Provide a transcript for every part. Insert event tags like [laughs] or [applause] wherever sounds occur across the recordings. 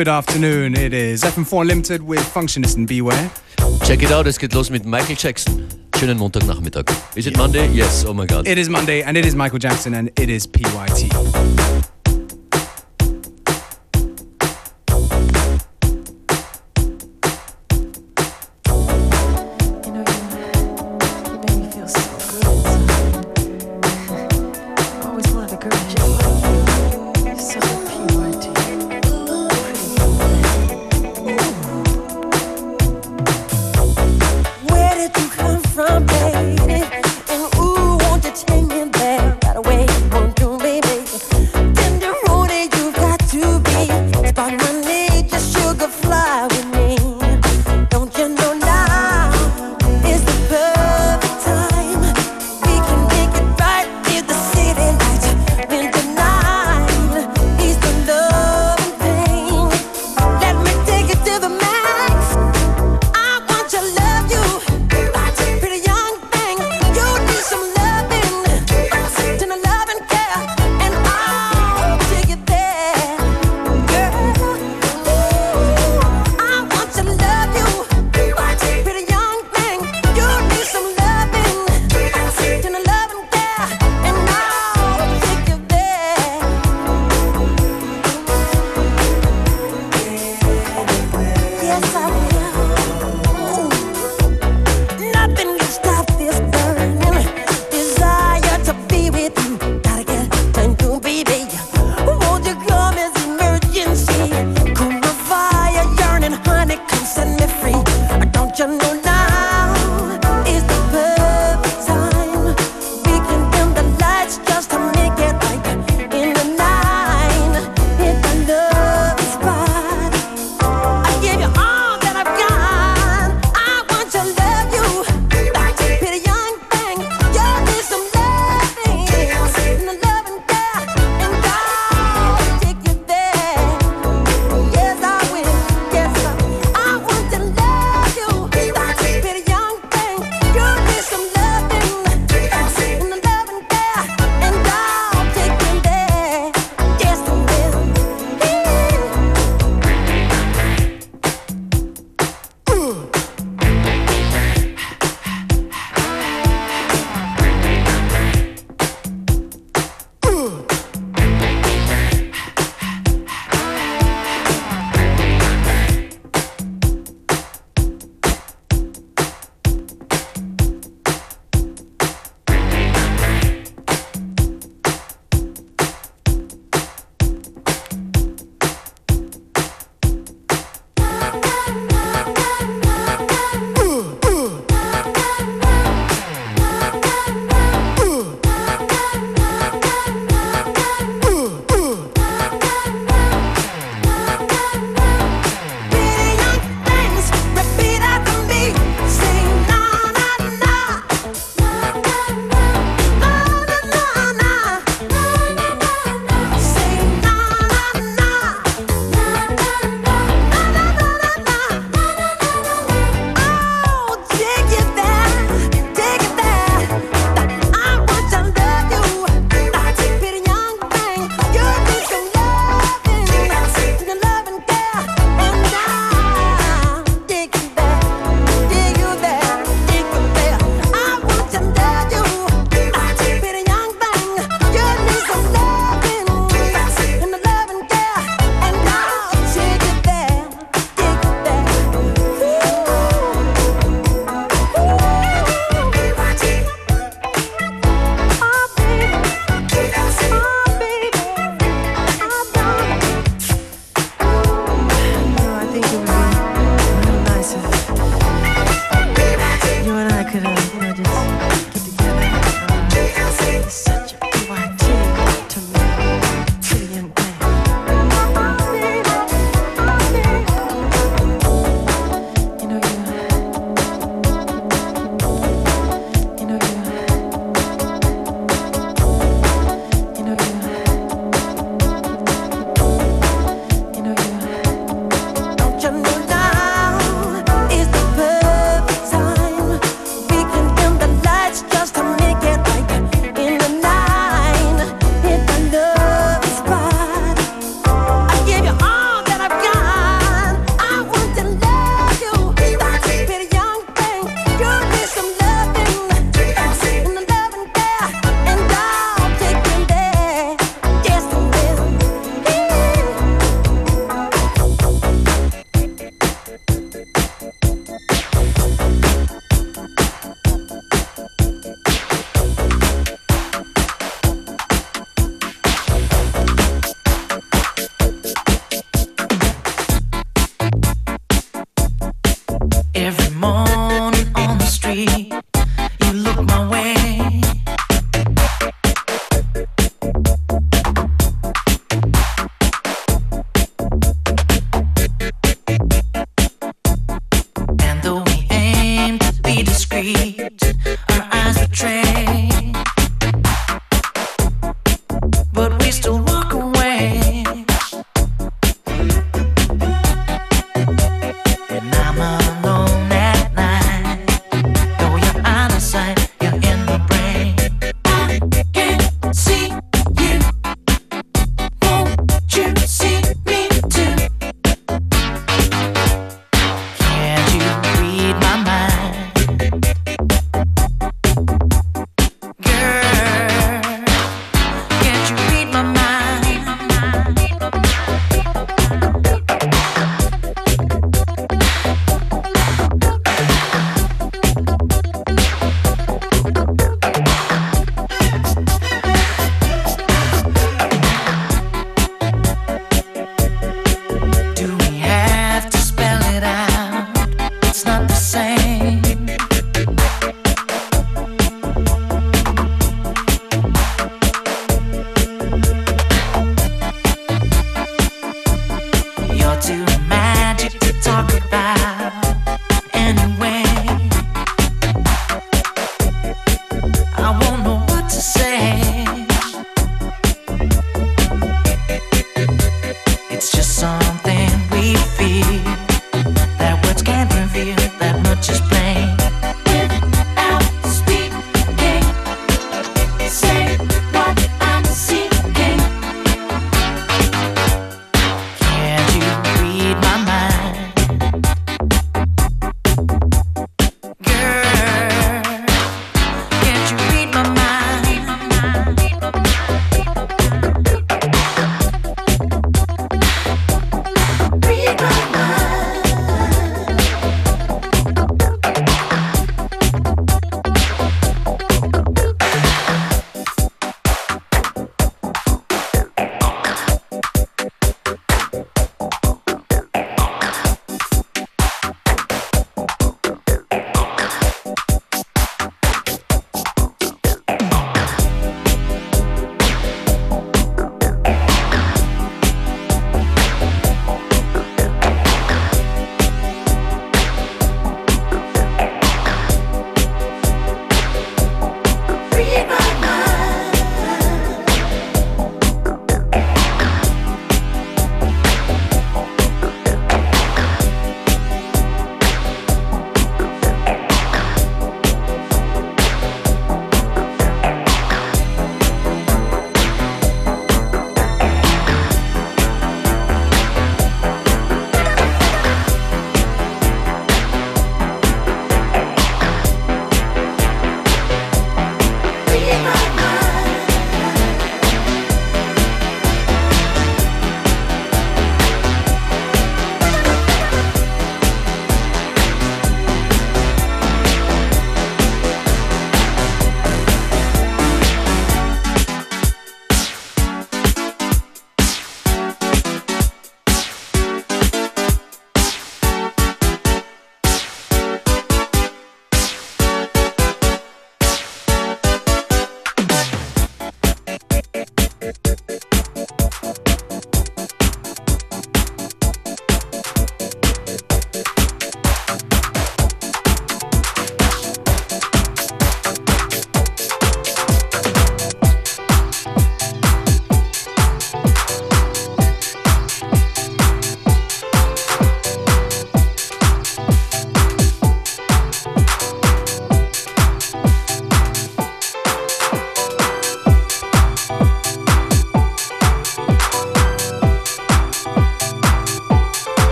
Good afternoon. It is FM4 Limited with Functionist and Beware. Check it out, es geht los mit Michael Jackson. Schönen Montagnachmittag. Is it Monday? Yes, oh my god. It is Monday and it is Michael Jackson and it is PYT.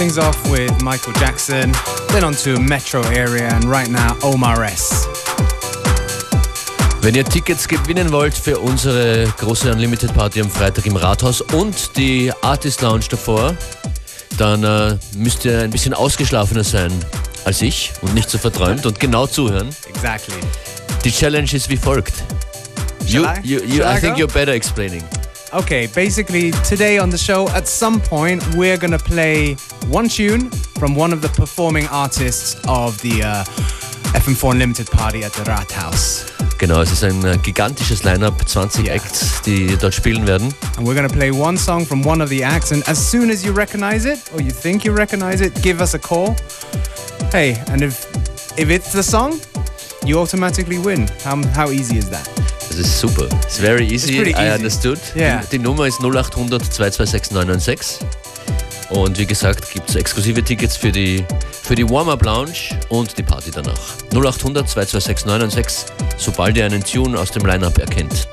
Things off with Michael Jackson, then on to Metro Area, and right now Omar S. Wenn ihr Tickets gewinnen wollt für unsere große Unlimited Party am Freitag im Rathaus und die Artist Lounge davor, dann äh, müsst ihr ein bisschen ausgeschlafener sein als ich und nicht so verträumt und genau zuhören. Exactly. Die Challenge ist wie folgt. You, you, you, I think you're better explaining. Okay, basically, today on the show, at some point, we're gonna play one tune from one of the performing artists of the uh, FM4 Unlimited party at the Rathaus. Genau, es ist ein äh, gigantisches Line-Up, 20 Ja. Acts, die dort spielen werden. And we're gonna play one song from one of the acts, and as soon as you recognize it, or you think you recognize it, give us a call. Hey, and if if it's the song, you automatically win. How, how easy is that? Das ist super. It's very easy, pretty I easy. understood. Yeah. Die, die Nummer ist 0800 226 996. Und wie gesagt, gibt es exklusive Tickets für die, für die Warm-Up Lounge und die Party danach. 0800 226 996, sobald ihr einen Tune aus dem Line-Up erkennt.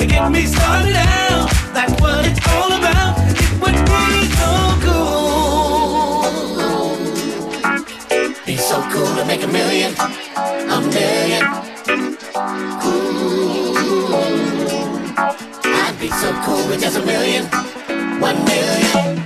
to get me started out. That's what it's all about. It would be so cool. Be so cool to make a million, a million. Ooh. I'd be so cool with just a million, one million.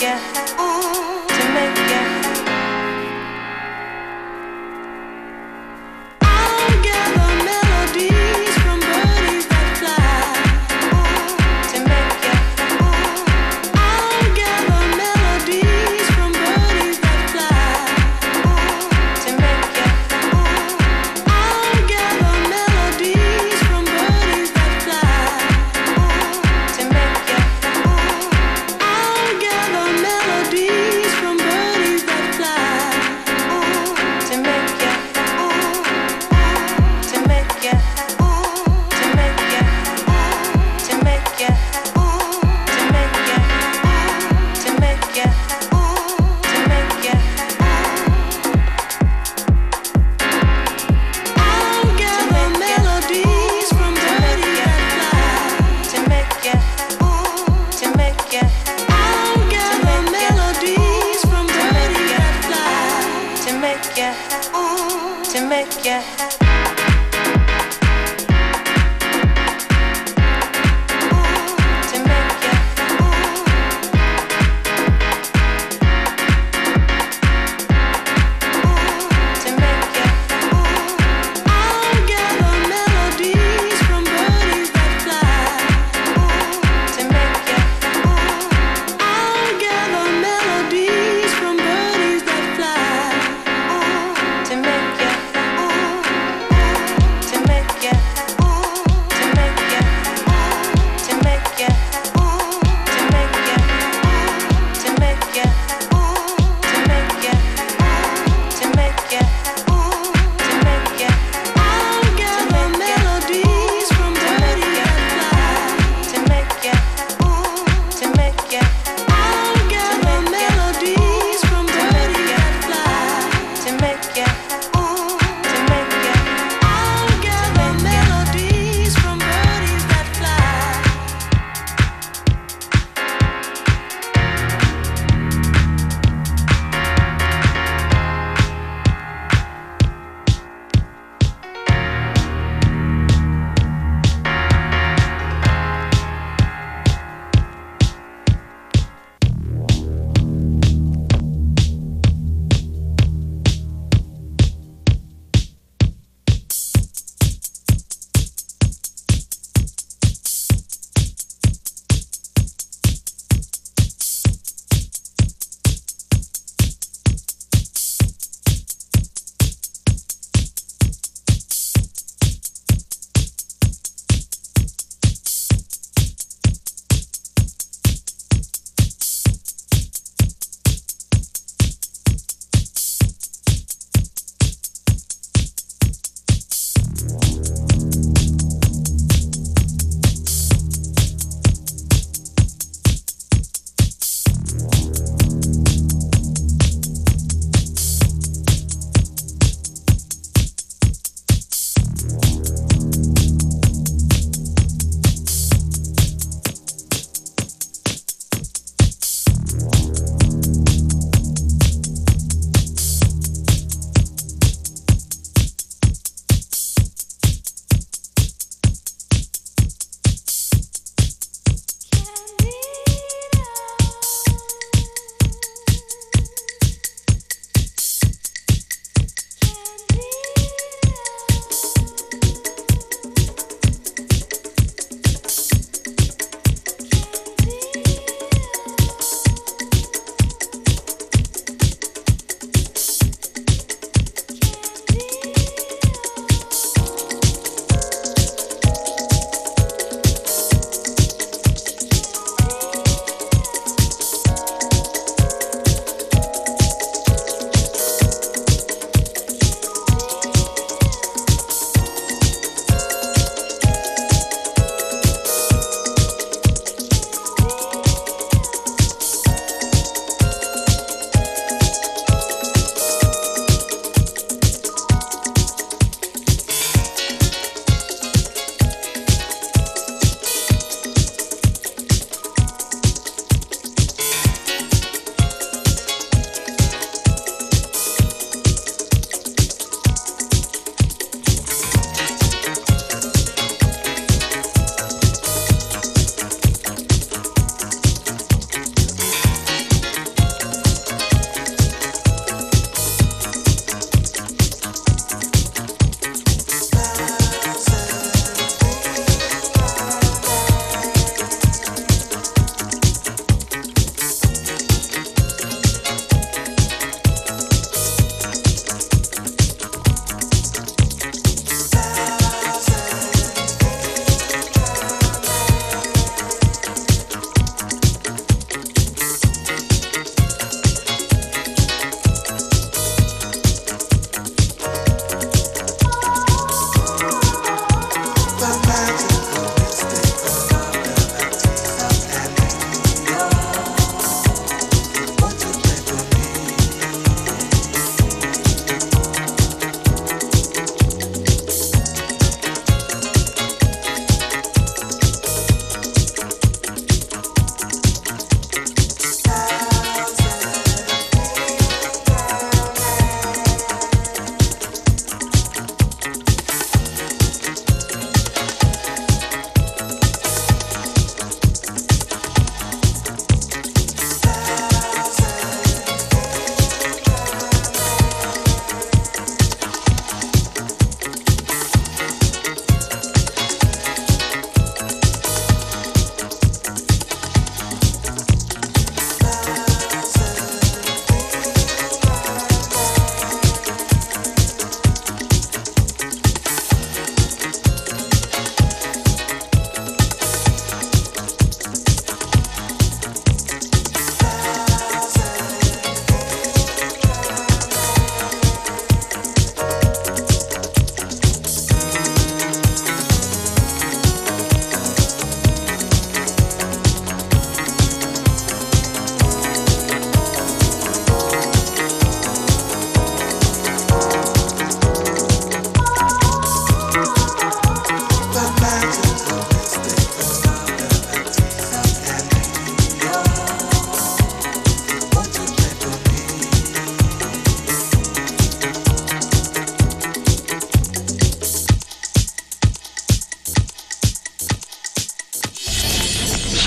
Make to make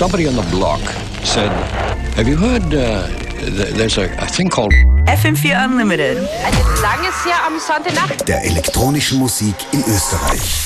somebody on the block said, Have you heard uh, th- there's a, a thing called FM4 Unlimited. Eine lange, sehr amüsante Nacht. der elektronischen Musik in Österreich.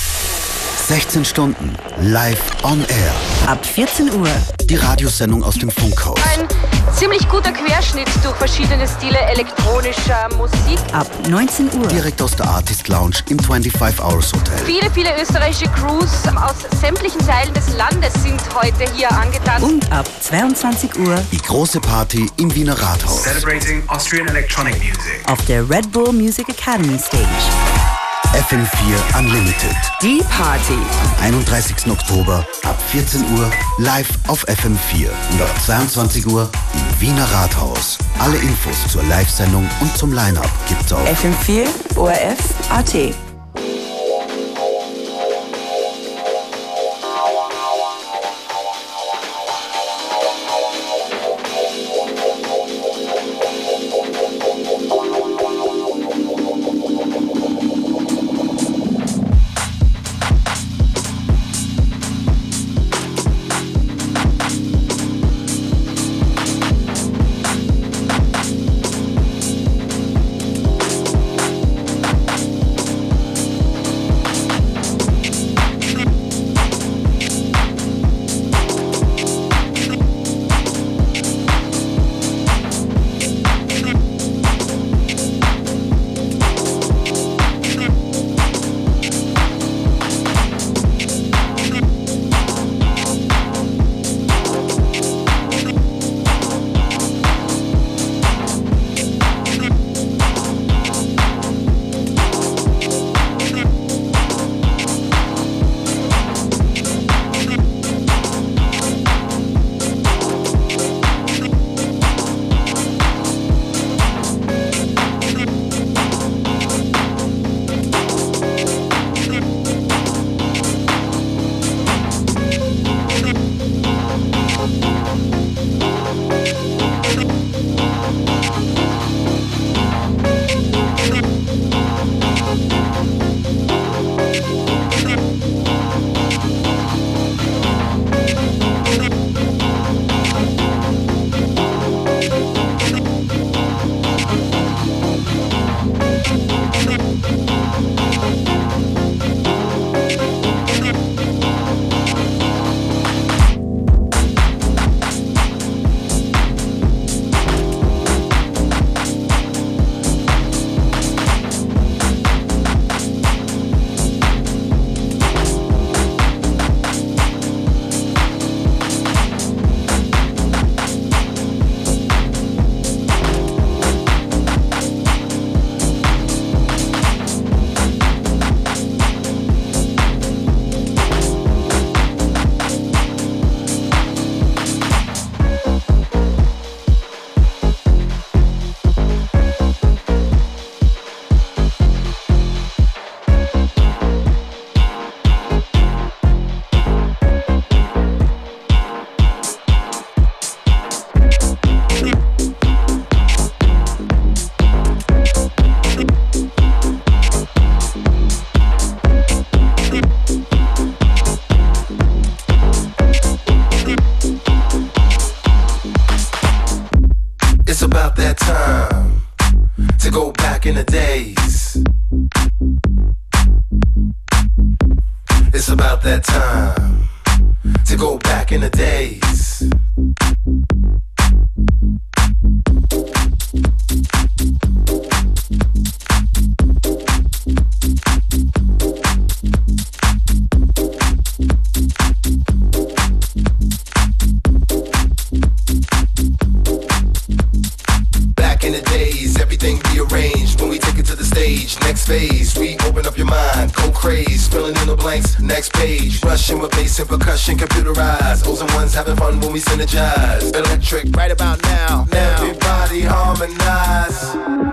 16 Stunden live on air. Ab 14 Uhr. Die Radiosendung aus dem Funkhaus. Ein ziemlich guter Querschnitt durch verschiedene Stile elektronischer Musik. Ab 19 Uhr. Direkt aus der Artist Lounge im 25 Hours Hotel. Viele, viele österreichische Crews aus sämtlichen Teilen des Landes sind heute hier angetanzt. Und ab 22 Uhr Die große Party im Wiener Rathaus. Celebrating Austrian electronic music. auf der Red Bull Music Academy Stage. FM4 Unlimited. Die Party. Am 31. Oktober ab 14 Uhr live auf FM4 und ab 22 Uhr im Wiener Rathaus. Alle Infos zur Live-Sendung und zum Line-Up gibt's auf FM4 Electric, right about now. now. Everybody harmonize.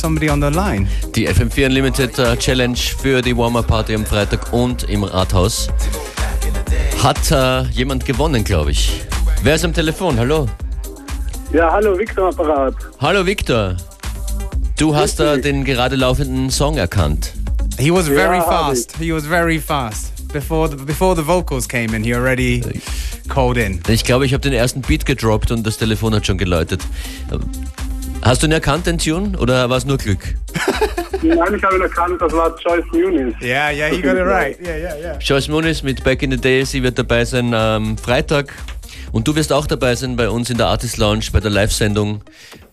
Somebody on the line. Die FM4 Unlimited äh, Challenge für die Warm-Up-Party am Freitag und im Rathaus hat äh, jemand gewonnen, glaube ich. Wer ist am Telefon? Hallo? Ja, hallo, Victor Apparat. Hallo Victor. Du hast äh, den gerade laufenden Song erkannt. He was very Yeah, fast. He was very fast. Before the, before the vocals came in, he already called in. Ich glaube, ich habe den ersten Beat gedroppt und das Telefon hat schon geläutet. Hast du ihn erkannt, den Tune, oder war es nur Glück? [laughs] Nein, ich habe ihn erkannt, das war Joyce Muniz. Yeah, yeah, you got it right. Yeah, yeah, yeah. Joyce Muniz mit Back in the Day, sie wird dabei sein am Freitag. Und du wirst auch dabei sein bei uns in der Artist Lounge, bei der Live-Sendung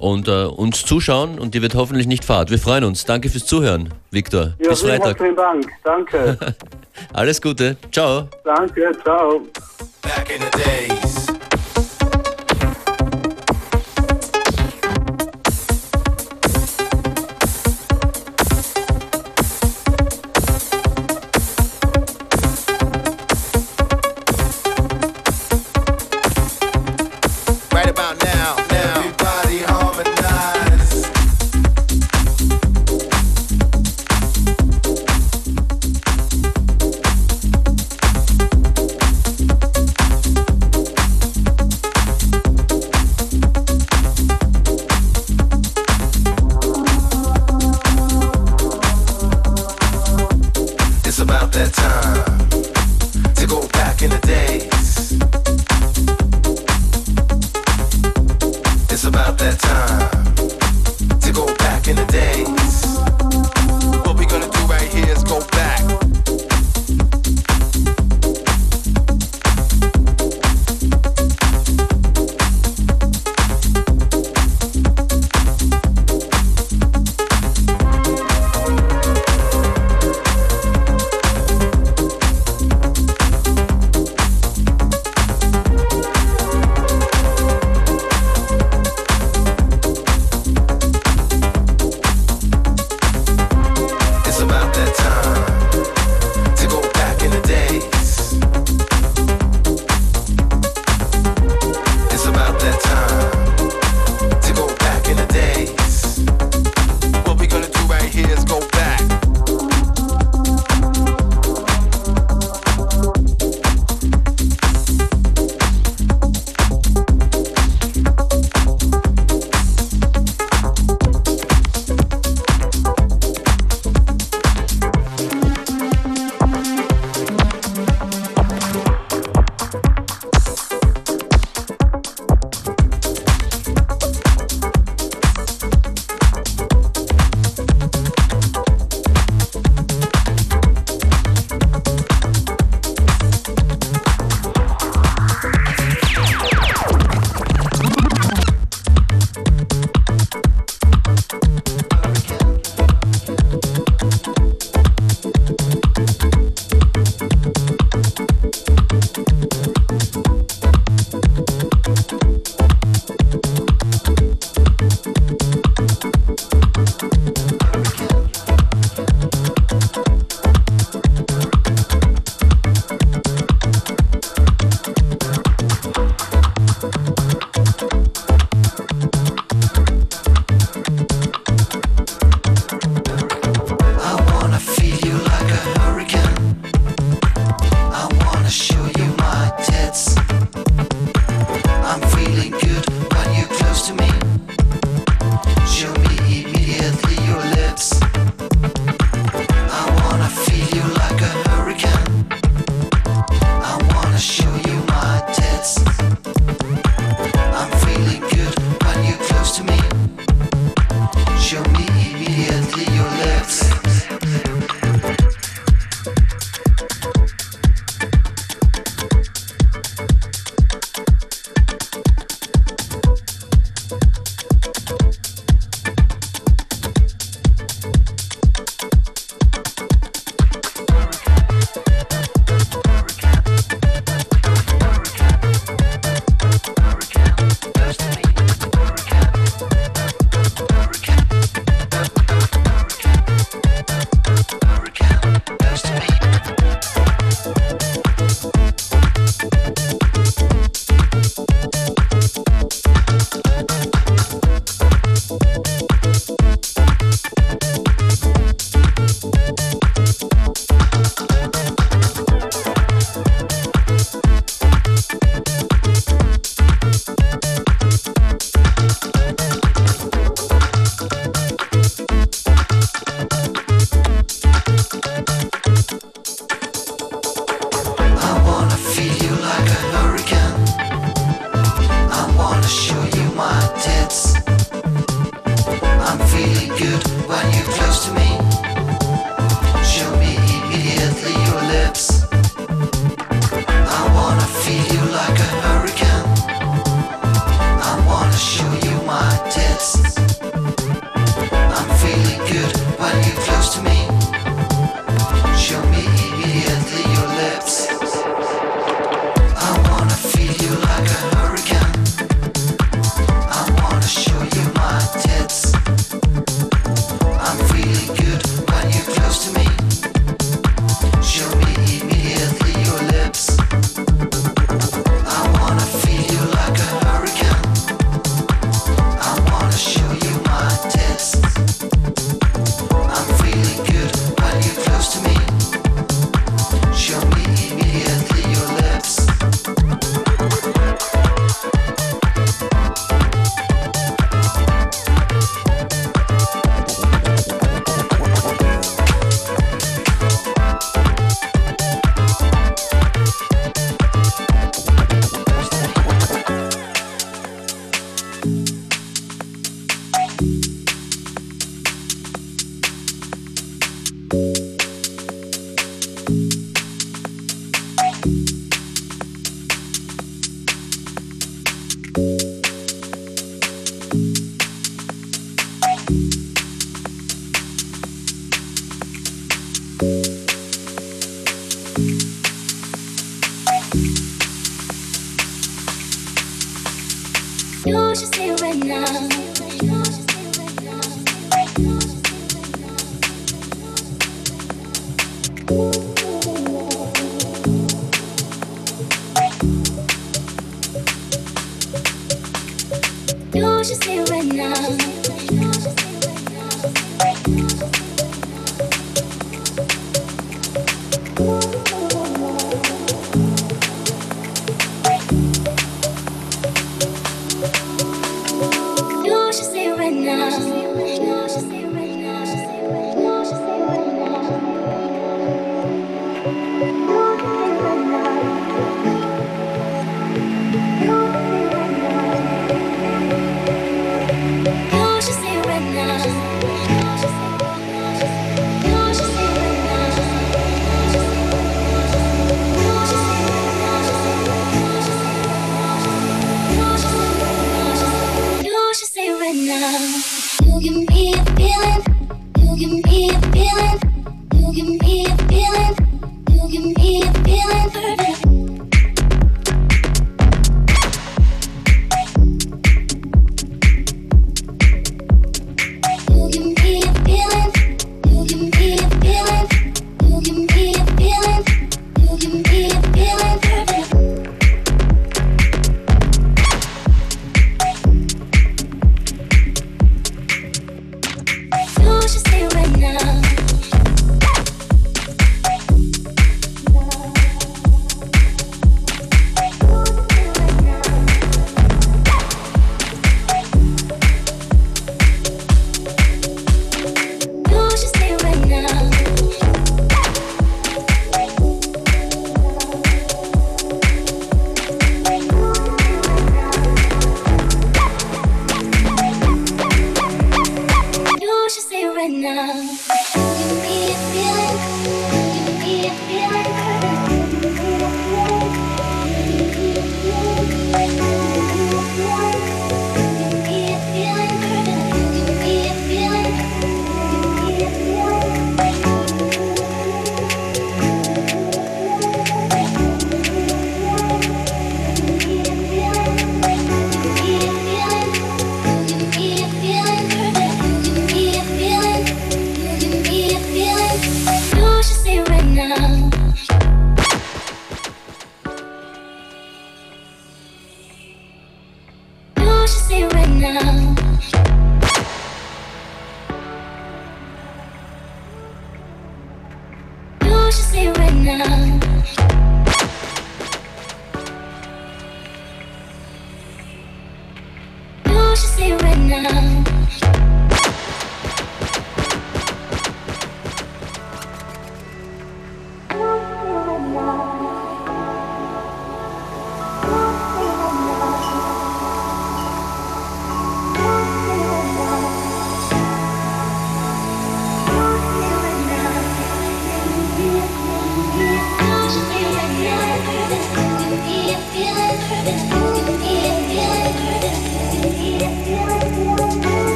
und äh, uns zuschauen und dir wird hoffentlich nicht fad. Wir freuen uns. Danke fürs Zuhören, Victor. Ja, Bis vielen Freitag. herzlichen Dank. Danke. [laughs] Alles Gute. Ciao. Danke, ciao. Back in the days.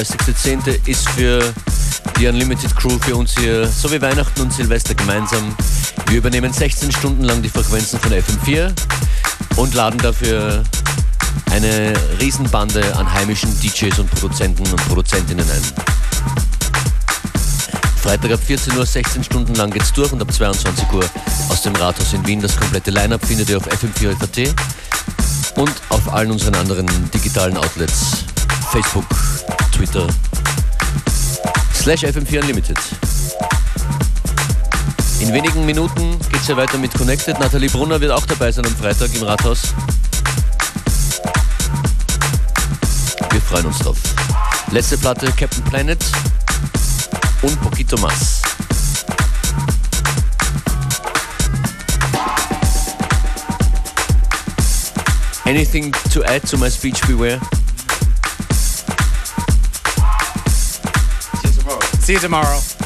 31.10. ist für die Unlimited Crew, für uns hier, so wie Weihnachten und Silvester gemeinsam. Wir übernehmen 16 Stunden lang die Frequenzen von FM4 und laden dafür eine Riesenbande an heimischen DJs und Produzenten und Produzentinnen ein. Freitag ab 14 Uhr, 16 Stunden lang geht's durch und ab 22 Uhr aus dem Rathaus in Wien. Das komplette Line-Up findet ihr auf FM4 FAT und auf allen unseren anderen digitalen Outlets. Facebook, Twitter, slash FM4 Unlimited. In wenigen Minuten geht's ja weiter mit Connected. Nathalie Brunner wird auch dabei sein am Freitag im Rathaus. Wir freuen uns drauf. Letzte Platte Captain Planet un poquito más. Anything to add to my speech, beware? See you tomorrow.